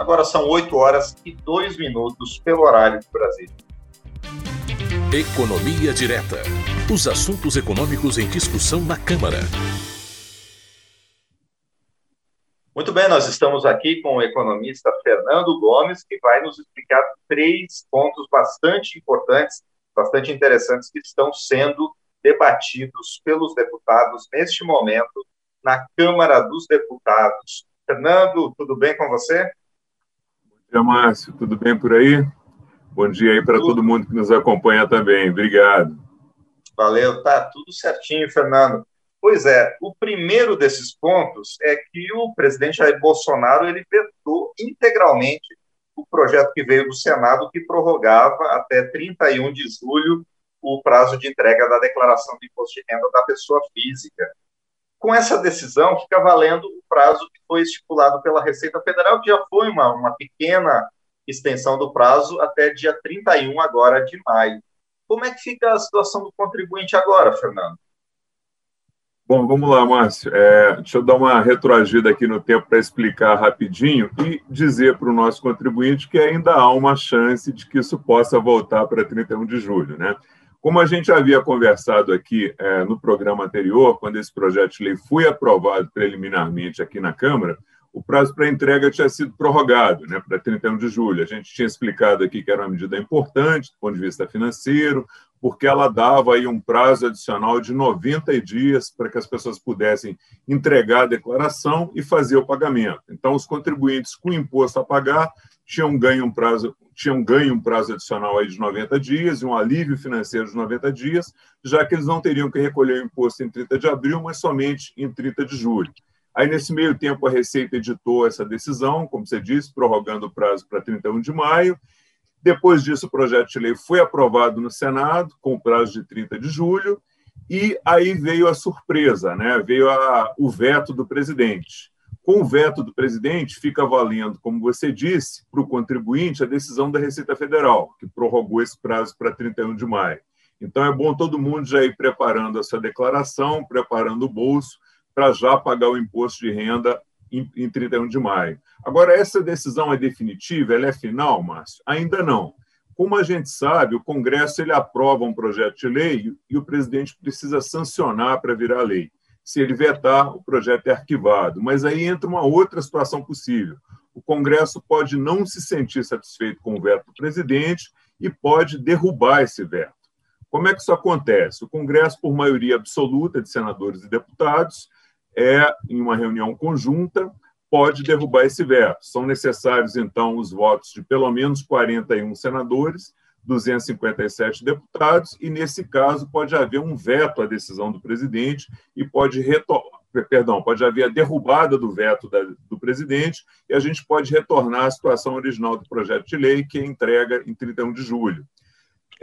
Agora são 8 horas e 2 minutos pelo horário do Brasil. Economia Direta. Os assuntos econômicos em discussão na Câmara. Muito bem, nós estamos aqui com o economista Fernando Gomes, que vai nos explicar três pontos bastante importantes, bastante interessantes, que estão sendo debatidos pelos deputados neste momento na Câmara dos Deputados. Fernando, tudo bem com você? Bom dia, Márcio. Tudo bem por aí? Bom dia aí para todo mundo que nos acompanha também. Obrigado. Valeu, tá tudo certinho, Fernando. Pois é, o primeiro desses pontos é que o presidente Jair Bolsonaro ele vetou integralmente o projeto que veio do Senado que prorrogava até 31 de julho o prazo de entrega da declaração de imposto de renda da pessoa física. Com essa decisão, fica valendo o prazo que foi estipulado pela Receita Federal, que já foi uma, uma pequena extensão do prazo até dia 31 agora de maio. Como é que fica a situação do contribuinte agora, Fernando? Bom, vamos lá, Márcio. É, deixa eu dar uma retroagida aqui no tempo para explicar rapidinho e dizer para o nosso contribuinte que ainda há uma chance de que isso possa voltar para 31 de julho. Né? Como a gente havia conversado aqui é, no programa anterior, quando esse projeto de lei foi aprovado preliminarmente aqui na Câmara, o prazo para entrega tinha sido prorrogado né, para 31 de julho. A gente tinha explicado aqui que era uma medida importante do ponto de vista financeiro, porque ela dava aí um prazo adicional de 90 dias para que as pessoas pudessem entregar a declaração e fazer o pagamento. Então, os contribuintes com imposto a pagar tinham ganho um prazo, tinham ganho um prazo adicional aí de 90 dias e um alívio financeiro de 90 dias, já que eles não teriam que recolher o imposto em 30 de abril, mas somente em 30 de julho. Aí, nesse meio tempo, a Receita editou essa decisão, como você disse, prorrogando o prazo para 31 de maio. Depois disso, o projeto de lei foi aprovado no Senado, com prazo de 30 de julho, e aí veio a surpresa, né? veio a, o veto do presidente. Com o veto do presidente, fica valendo, como você disse, para o contribuinte a decisão da Receita Federal, que prorrogou esse prazo para 31 de maio. Então, é bom todo mundo já ir preparando a sua declaração, preparando o bolso, para já pagar o imposto de renda em, em 31 de maio. Agora, essa decisão é definitiva? Ela é final, Márcio? Ainda não. Como a gente sabe, o Congresso ele aprova um projeto de lei e o presidente precisa sancionar para virar lei. Se ele vetar, o projeto é arquivado. Mas aí entra uma outra situação possível. O Congresso pode não se sentir satisfeito com o veto do presidente e pode derrubar esse veto. Como é que isso acontece? O Congresso, por maioria absoluta de senadores e deputados, é, em uma reunião conjunta, pode derrubar esse veto. São necessários, então, os votos de pelo menos 41 senadores, 257 deputados, e, nesse caso, pode haver um veto à decisão do presidente e pode retornar. Perdão, pode haver a derrubada do veto da, do presidente e a gente pode retornar à situação original do projeto de lei, que é entrega em 31 de julho.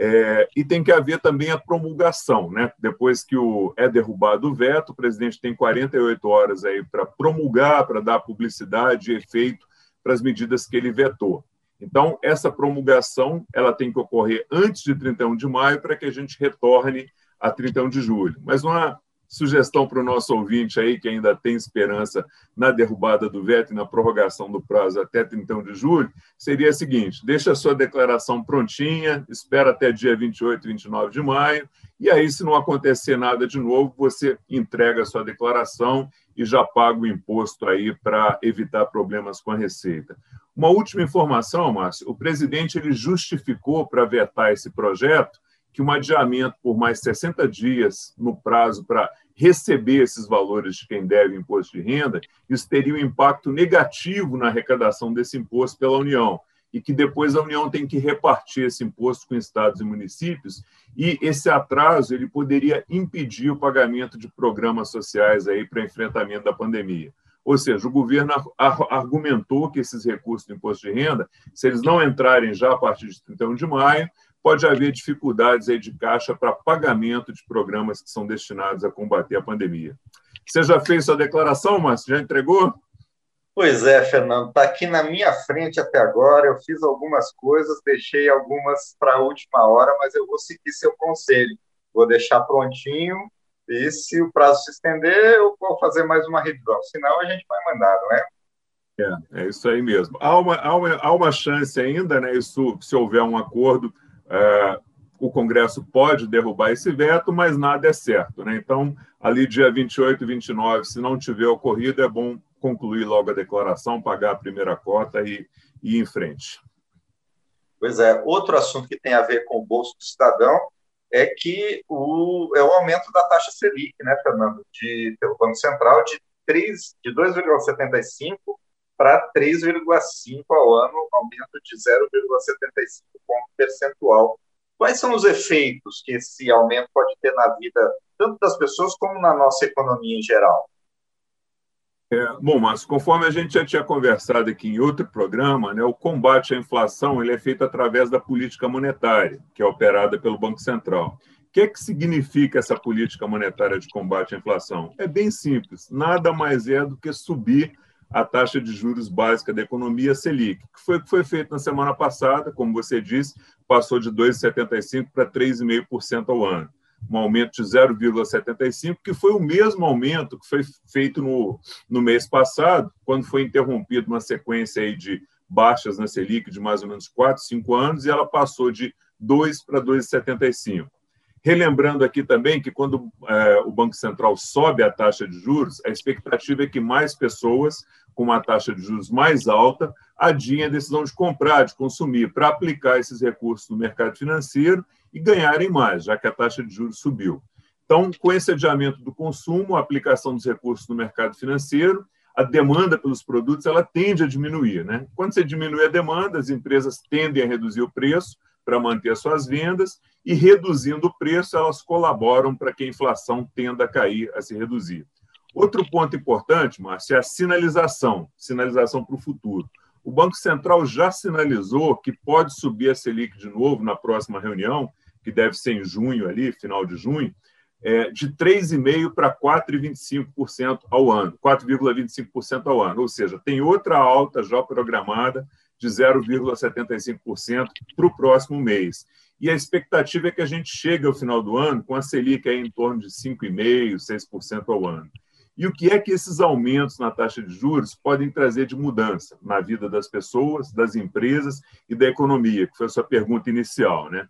É, e tem que haver também a promulgação, né? Depois que o, é derrubado o veto, o presidente tem 48 horas aí para promulgar, para dar publicidade e efeito para as medidas que ele vetou. Então, essa promulgação ela tem que ocorrer antes de 31 de maio para que a gente retorne a 31 de julho. Mas uma sugestão para o nosso ouvinte aí, que ainda tem esperança na derrubada do veto e na prorrogação do prazo até 31 de julho, seria a seguinte: deixa a sua declaração prontinha, espera até dia 28, 29 de maio, e aí, se não acontecer nada de novo, você entrega a sua declaração e já paga o imposto aí para evitar problemas com a Receita. Uma última informação, Márcio: o presidente ele justificou para vetar esse projeto que um adiamento por mais 60 dias no prazo para receber esses valores de quem deve imposto de renda, isso teria um impacto negativo na arrecadação desse imposto pela União e que depois a União tem que repartir esse imposto com estados e municípios e esse atraso ele poderia impedir o pagamento de programas sociais aí para enfrentamento da pandemia. Ou seja, o governo argumentou que esses recursos do imposto de renda, se eles não entrarem já a partir de 31 de maio, pode haver dificuldades aí de caixa para pagamento de programas que são destinados a combater a pandemia. Você já fez sua declaração, Márcio? Já entregou? Pois é, Fernando, está aqui na minha frente até agora. Eu fiz algumas coisas, deixei algumas para a última hora, mas eu vou seguir seu conselho. Vou deixar prontinho e se o prazo se estender, eu vou fazer mais uma revisão. Senão, a gente vai mandar, não é? É, é isso aí mesmo. Há uma, há uma, há uma chance ainda, né? Isso, se houver um acordo, é, o Congresso pode derrubar esse veto, mas nada é certo. Né? Então, ali dia 28 e 29, se não tiver ocorrido, é bom concluir logo a declaração, pagar a primeira cota e, e ir em frente. Pois é, outro assunto que tem a ver com o bolso do cidadão é que o, é o aumento da taxa Selic, né, Fernando, de, pelo Banco Central, de, 3, de 2,75 para 3,5 ao ano, aumento de 0,75 ponto percentual. Quais são os efeitos que esse aumento pode ter na vida tanto das pessoas como na nossa economia em geral? É, bom, mas conforme a gente já tinha conversado aqui em outro programa, né, o combate à inflação ele é feito através da política monetária, que é operada pelo Banco Central. O que, é que significa essa política monetária de combate à inflação? É bem simples, nada mais é do que subir a taxa de juros básica da economia Selic, que foi que foi feito na semana passada, como você disse, passou de 2,75% para 3,5% ao ano um aumento de 0,75, que foi o mesmo aumento que foi feito no, no mês passado, quando foi interrompida uma sequência aí de baixas na Selic de mais ou menos 4, 5 anos, e ela passou de 2 para 2,75. Relembrando aqui também que quando é, o Banco Central sobe a taxa de juros, a expectativa é que mais pessoas com uma taxa de juros mais alta adiem a decisão de comprar, de consumir, para aplicar esses recursos no mercado financeiro e ganharem mais, já que a taxa de juros subiu. Então, com esse adiamento do consumo, a aplicação dos recursos no mercado financeiro, a demanda pelos produtos ela tende a diminuir. Né? Quando você diminui a demanda, as empresas tendem a reduzir o preço para manter as suas vendas e, reduzindo o preço, elas colaboram para que a inflação tenda a cair, a se reduzir. Outro ponto importante, Márcio, é a sinalização, sinalização para o futuro. O Banco Central já sinalizou que pode subir a Selic de novo na próxima reunião, que deve ser em junho, ali, final de junho, é, de 3,5% para 4,25% ao ano, 4,25% ao ano. Ou seja, tem outra alta já programada de 0,75% para o próximo mês. E a expectativa é que a gente chegue ao final do ano com a Selic aí em torno de 5,5%, 6% ao ano. E o que é que esses aumentos na taxa de juros podem trazer de mudança na vida das pessoas, das empresas e da economia, que foi a sua pergunta inicial, né?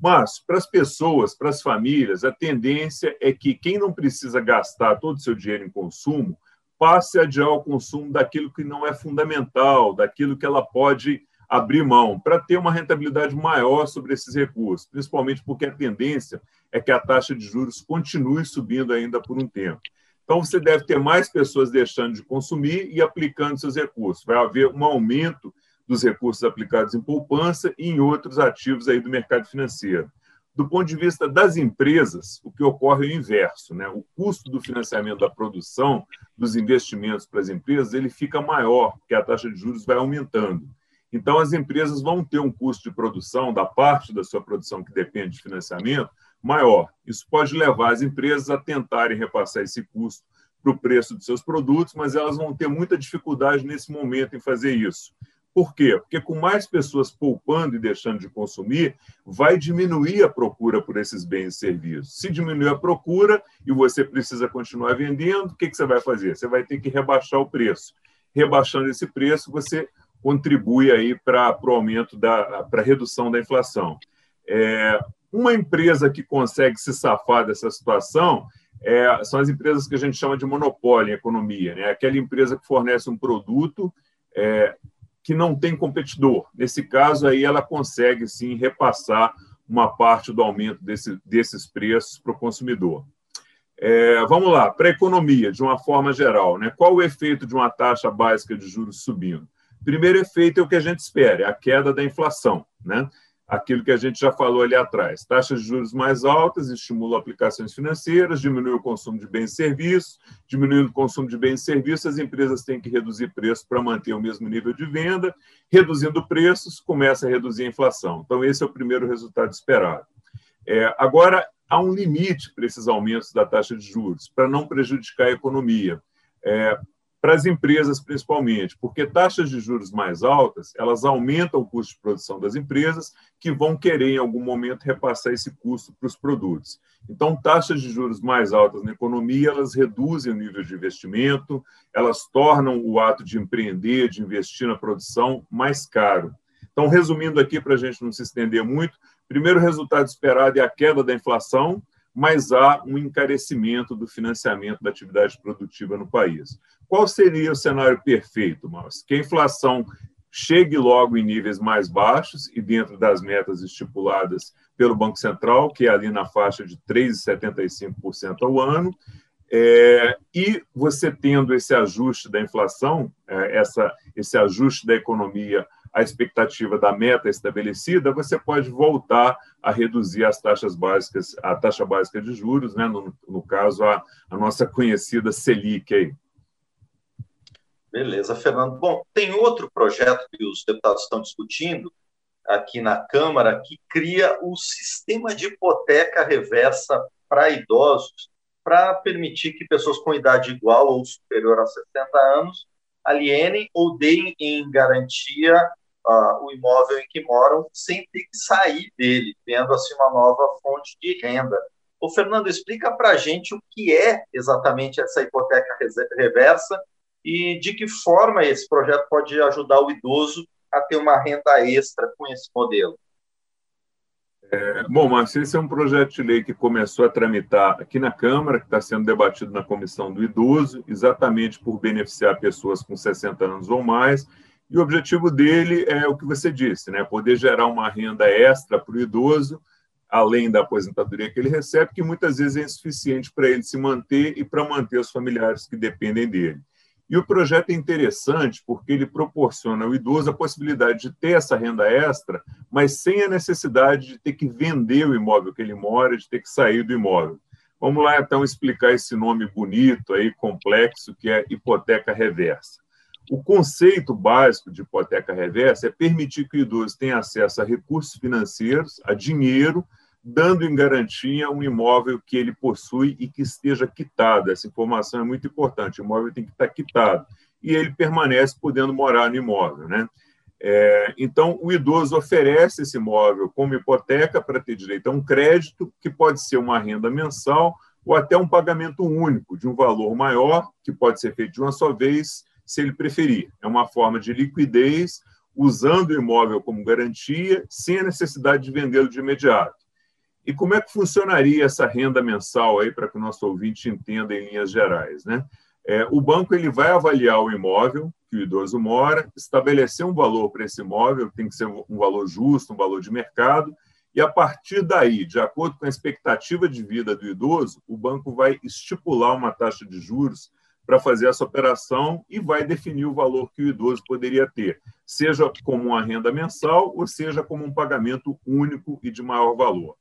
Mas, para as pessoas, para as famílias, a tendência é que quem não precisa gastar todo o seu dinheiro em consumo passe a adiar o consumo daquilo que não é fundamental, daquilo que ela pode abrir mão, para ter uma rentabilidade maior sobre esses recursos, principalmente porque a tendência é que a taxa de juros continue subindo ainda por um tempo. Então, você deve ter mais pessoas deixando de consumir e aplicando seus recursos. Vai haver um aumento dos recursos aplicados em poupança e em outros ativos aí do mercado financeiro. Do ponto de vista das empresas, o que ocorre é o inverso. Né? O custo do financiamento da produção, dos investimentos para as empresas, ele fica maior, porque a taxa de juros vai aumentando. Então, as empresas vão ter um custo de produção, da parte da sua produção que depende de financiamento, maior. Isso pode levar as empresas a tentarem repassar esse custo para o preço dos seus produtos, mas elas vão ter muita dificuldade nesse momento em fazer isso. Por quê? Porque com mais pessoas poupando e deixando de consumir, vai diminuir a procura por esses bens e serviços. Se diminuir a procura e você precisa continuar vendendo, o que, você vai fazer? Você vai ter que rebaixar o preço. Rebaixando esse preço, você contribui aí para o aumento da para a redução da inflação. É, uma empresa que consegue se safar dessa situação é, são as empresas que a gente chama de monopólio em economia, né? aquela empresa que fornece um produto é, que não tem competidor. Nesse caso, aí ela consegue sim repassar uma parte do aumento desse, desses preços para o consumidor. É, vamos lá, para a economia, de uma forma geral, né? qual o efeito de uma taxa básica de juros subindo? Primeiro efeito é o que a gente espera, é a queda da inflação. Né? aquilo que a gente já falou ali atrás. Taxas de juros mais altas estimulam aplicações financeiras, diminui o consumo de bens e serviços, diminuindo o consumo de bens e serviços, as empresas têm que reduzir preço para manter o mesmo nível de venda, reduzindo preços, começa a reduzir a inflação. Então, esse é o primeiro resultado esperado. É, agora, há um limite para esses aumentos da taxa de juros, para não prejudicar a economia. É, para as empresas principalmente, porque taxas de juros mais altas, elas aumentam o custo de produção das empresas, que vão querer em algum momento repassar esse custo para os produtos. Então, taxas de juros mais altas na economia, elas reduzem o nível de investimento, elas tornam o ato de empreender, de investir na produção mais caro. Então, resumindo aqui para a gente não se estender muito, primeiro resultado esperado é a queda da inflação, mas há um encarecimento do financiamento da atividade produtiva no país. Qual seria o cenário perfeito, Márcio? Que a inflação chegue logo em níveis mais baixos e dentro das metas estipuladas pelo Banco Central, que é ali na faixa de 3,75% ao ano, é, e você tendo esse ajuste da inflação, é, essa, esse ajuste da economia a expectativa da meta estabelecida, você pode voltar a reduzir as taxas básicas, a taxa básica de juros, né? no, no caso, a, a nossa conhecida Selic. Aí. Beleza, Fernando. Bom, tem outro projeto que os deputados estão discutindo aqui na Câmara que cria o sistema de hipoteca reversa para idosos, para permitir que pessoas com idade igual ou superior a 60 anos alienem ou deem em garantia uh, o imóvel em que moram sem ter que sair dele, tendo assim uma nova fonte de renda. O Fernando, explica para a gente o que é exatamente essa hipoteca reversa e de que forma esse projeto pode ajudar o idoso a ter uma renda extra com esse modelo. É, bom, Márcio, esse é um projeto de lei que começou a tramitar aqui na Câmara, que está sendo debatido na Comissão do Idoso, exatamente por beneficiar pessoas com 60 anos ou mais e o objetivo dele é o que você disse, né? poder gerar uma renda extra para o idoso, além da aposentadoria que ele recebe, que muitas vezes é insuficiente para ele se manter e para manter os familiares que dependem dele. E o projeto é interessante porque ele proporciona ao idoso a possibilidade de ter essa renda extra, mas sem a necessidade de ter que vender o imóvel que ele mora, de ter que sair do imóvel. Vamos lá então explicar esse nome bonito aí, complexo, que é hipoteca reversa. O conceito básico de hipoteca reversa é permitir que o idoso tenha acesso a recursos financeiros, a dinheiro, dando em garantia um imóvel que ele possui e que esteja quitado. Essa informação é muito importante. O imóvel tem que estar quitado e ele permanece podendo morar no imóvel, né? É, então, o idoso oferece esse imóvel como hipoteca para ter direito a um crédito, que pode ser uma renda mensal ou até um pagamento único de um valor maior, que pode ser feito de uma só vez, se ele preferir. É uma forma de liquidez, usando o imóvel como garantia, sem a necessidade de vendê-lo de imediato. E como é que funcionaria essa renda mensal aí para que o nosso ouvinte entenda em linhas gerais, né? É, o banco ele vai avaliar o imóvel que o idoso mora, estabelecer um valor para esse imóvel, tem que ser um valor justo, um valor de mercado, e a partir daí, de acordo com a expectativa de vida do idoso, o banco vai estipular uma taxa de juros para fazer essa operação e vai definir o valor que o idoso poderia ter, seja como uma renda mensal ou seja como um pagamento único e de maior valor.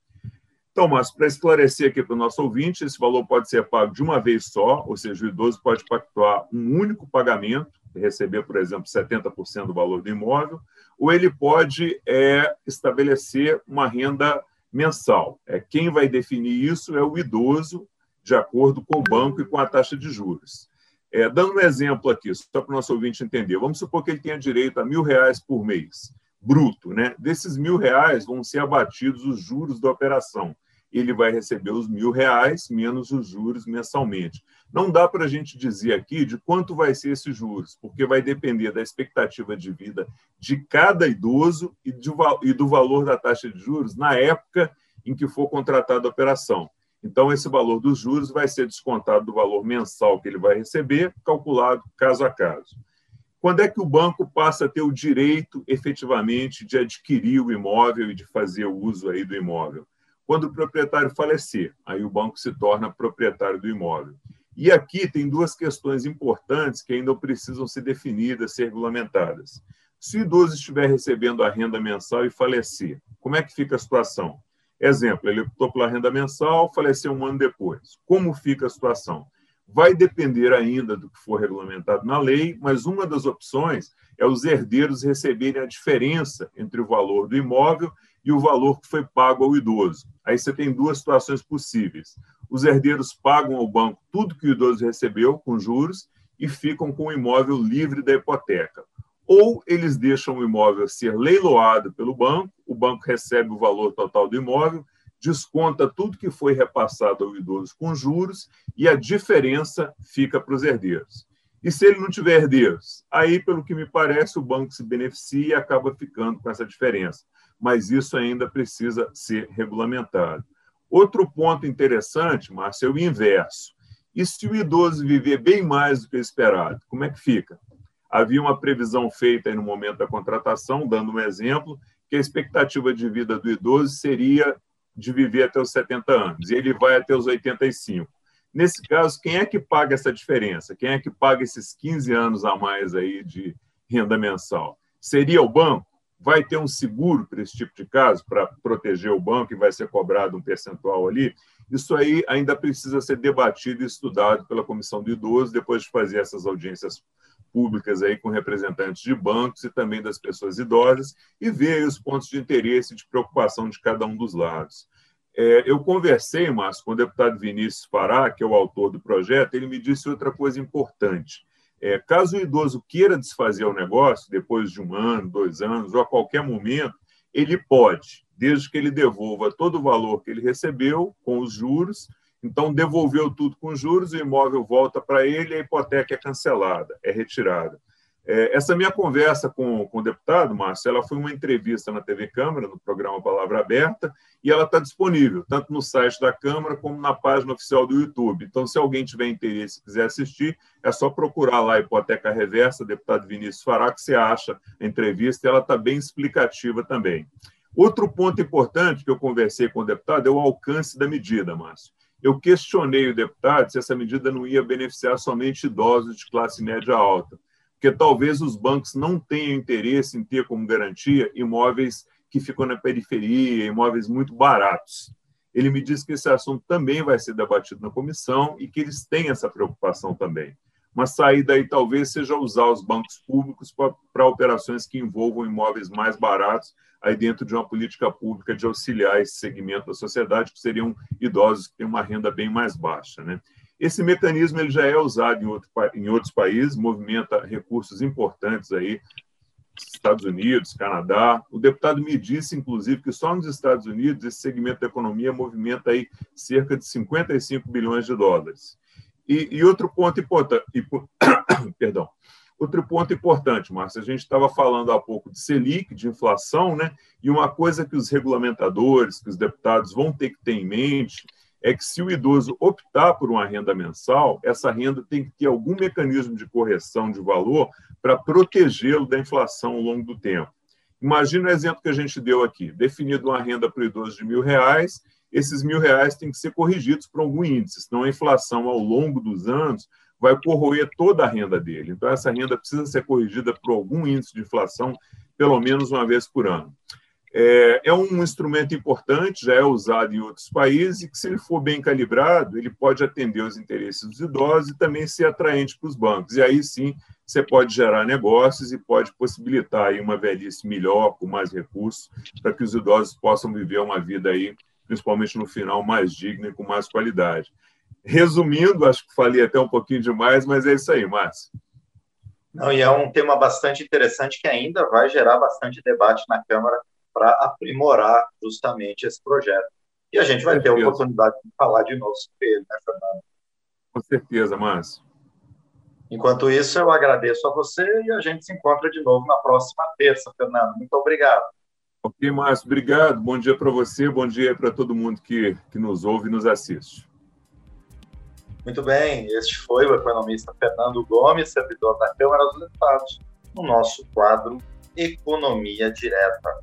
Então, mas para esclarecer aqui para o nosso ouvinte, esse valor pode ser pago de uma vez só, ou seja, o idoso pode pactuar um único pagamento, receber, por exemplo, 70% do valor do imóvel, ou ele pode é, estabelecer uma renda mensal. É, quem vai definir isso é o idoso, de acordo com o banco e com a taxa de juros. É, dando um exemplo aqui, só para o nosso ouvinte entender, vamos supor que ele tenha direito a mil reais por mês, bruto. Né? Desses mil reais vão ser abatidos os juros da operação. Ele vai receber os mil reais menos os juros mensalmente. Não dá para a gente dizer aqui de quanto vai ser esses juros, porque vai depender da expectativa de vida de cada idoso e, de, e do valor da taxa de juros na época em que for contratada a operação. Então, esse valor dos juros vai ser descontado do valor mensal que ele vai receber, calculado caso a caso. Quando é que o banco passa a ter o direito, efetivamente, de adquirir o imóvel e de fazer o uso aí do imóvel? Quando o proprietário falecer, aí o banco se torna proprietário do imóvel. E aqui tem duas questões importantes que ainda precisam ser definidas, ser regulamentadas. Se o idoso estiver recebendo a renda mensal e falecer, como é que fica a situação? Exemplo, ele optou pela renda mensal, faleceu um ano depois. Como fica a situação? Vai depender ainda do que for regulamentado na lei, mas uma das opções é os herdeiros receberem a diferença entre o valor do imóvel e o valor que foi pago ao idoso. Aí você tem duas situações possíveis. Os herdeiros pagam ao banco tudo que o idoso recebeu com juros e ficam com o imóvel livre da hipoteca. Ou eles deixam o imóvel ser leiloado pelo banco, o banco recebe o valor total do imóvel, desconta tudo que foi repassado ao idoso com juros e a diferença fica para os herdeiros. E se ele não tiver herdeiros? Aí, pelo que me parece, o banco se beneficia e acaba ficando com essa diferença. Mas isso ainda precisa ser regulamentado. Outro ponto interessante, Márcio, é o inverso. E se o idoso viver bem mais do que esperado, como é que fica? Havia uma previsão feita no momento da contratação, dando um exemplo, que a expectativa de vida do idoso seria de viver até os 70 anos, e ele vai até os 85. Nesse caso, quem é que paga essa diferença? Quem é que paga esses 15 anos a mais aí de renda mensal? Seria o banco? Vai ter um seguro para esse tipo de caso, para proteger o banco e vai ser cobrado um percentual ali? Isso aí ainda precisa ser debatido e estudado pela Comissão do Idoso, depois de fazer essas audiências públicas aí com representantes de bancos e também das pessoas idosas e ver os pontos de interesse e de preocupação de cada um dos lados. É, eu conversei, Márcio, com o deputado Vinícius Pará, que é o autor do projeto, ele me disse outra coisa importante. É, caso o idoso queira desfazer o negócio, depois de um ano, dois anos, ou a qualquer momento, ele pode, desde que ele devolva todo o valor que ele recebeu com os juros. Então, devolveu tudo com juros, o imóvel volta para ele, a hipoteca é cancelada, é retirada. É, essa minha conversa com, com o deputado, Márcio, ela foi uma entrevista na TV Câmara, no programa Palavra Aberta, e ela está disponível, tanto no site da Câmara como na página oficial do YouTube. Então, se alguém tiver interesse e quiser assistir, é só procurar lá a Hipoteca Reversa, deputado Vinícius Fará, que você acha a entrevista, e ela está bem explicativa também. Outro ponto importante que eu conversei com o deputado é o alcance da medida, Márcio. Eu questionei o deputado se essa medida não ia beneficiar somente idosos de classe média alta porque talvez os bancos não tenham interesse em ter como garantia imóveis que ficam na periferia, imóveis muito baratos. Ele me disse que esse assunto também vai ser debatido na comissão e que eles têm essa preocupação também. Uma saída aí talvez seja usar os bancos públicos para operações que envolvam imóveis mais baratos, aí dentro de uma política pública de auxiliar esse segmento da sociedade, que seriam idosos que têm uma renda bem mais baixa. Né? Esse mecanismo ele já é usado em, outro, em outros países, movimenta recursos importantes aí, Estados Unidos, Canadá. O deputado me disse, inclusive, que só nos Estados Unidos esse segmento da economia movimenta aí cerca de 55 bilhões de dólares. E, e outro ponto importante, perdão, outro ponto importante, Márcio, a gente estava falando há pouco de Selic, de inflação, né? E uma coisa que os regulamentadores, que os deputados vão ter que ter em mente é que se o idoso optar por uma renda mensal, essa renda tem que ter algum mecanismo de correção de valor para protegê-lo da inflação ao longo do tempo. Imagina o exemplo que a gente deu aqui. Definido uma renda para o idoso de mil reais, esses mil reais têm que ser corrigidos por algum índice, senão a inflação ao longo dos anos vai corroer toda a renda dele. Então, essa renda precisa ser corrigida por algum índice de inflação, pelo menos uma vez por ano. É, é, um instrumento importante, já é usado em outros países, e que, se ele for bem calibrado, ele pode atender os interesses dos idosos e também ser atraente para os bancos. E aí sim você pode gerar negócios e pode possibilitar aí uma velhice melhor, com mais recursos, para que os idosos possam viver uma vida aí, principalmente no final, mais digna e com mais qualidade. Resumindo, acho que falei até um pouquinho demais, mas é isso aí, Márcio. Não, e é um tema bastante interessante que ainda vai gerar bastante debate na Câmara para aprimorar justamente esse projeto. E a gente vai ter a oportunidade de falar de novo sobre ele, né, Fernando? Com certeza, Márcio. Enquanto isso, eu agradeço a você e a gente se encontra de novo na próxima terça, Fernando. Muito obrigado. Ok, Márcio, obrigado. Bom dia para você, bom dia para todo mundo que, que nos ouve e nos assiste. Muito bem, este foi o economista Fernando Gomes, servidor da Câmara dos Deputados, no nosso quadro Economia Direta.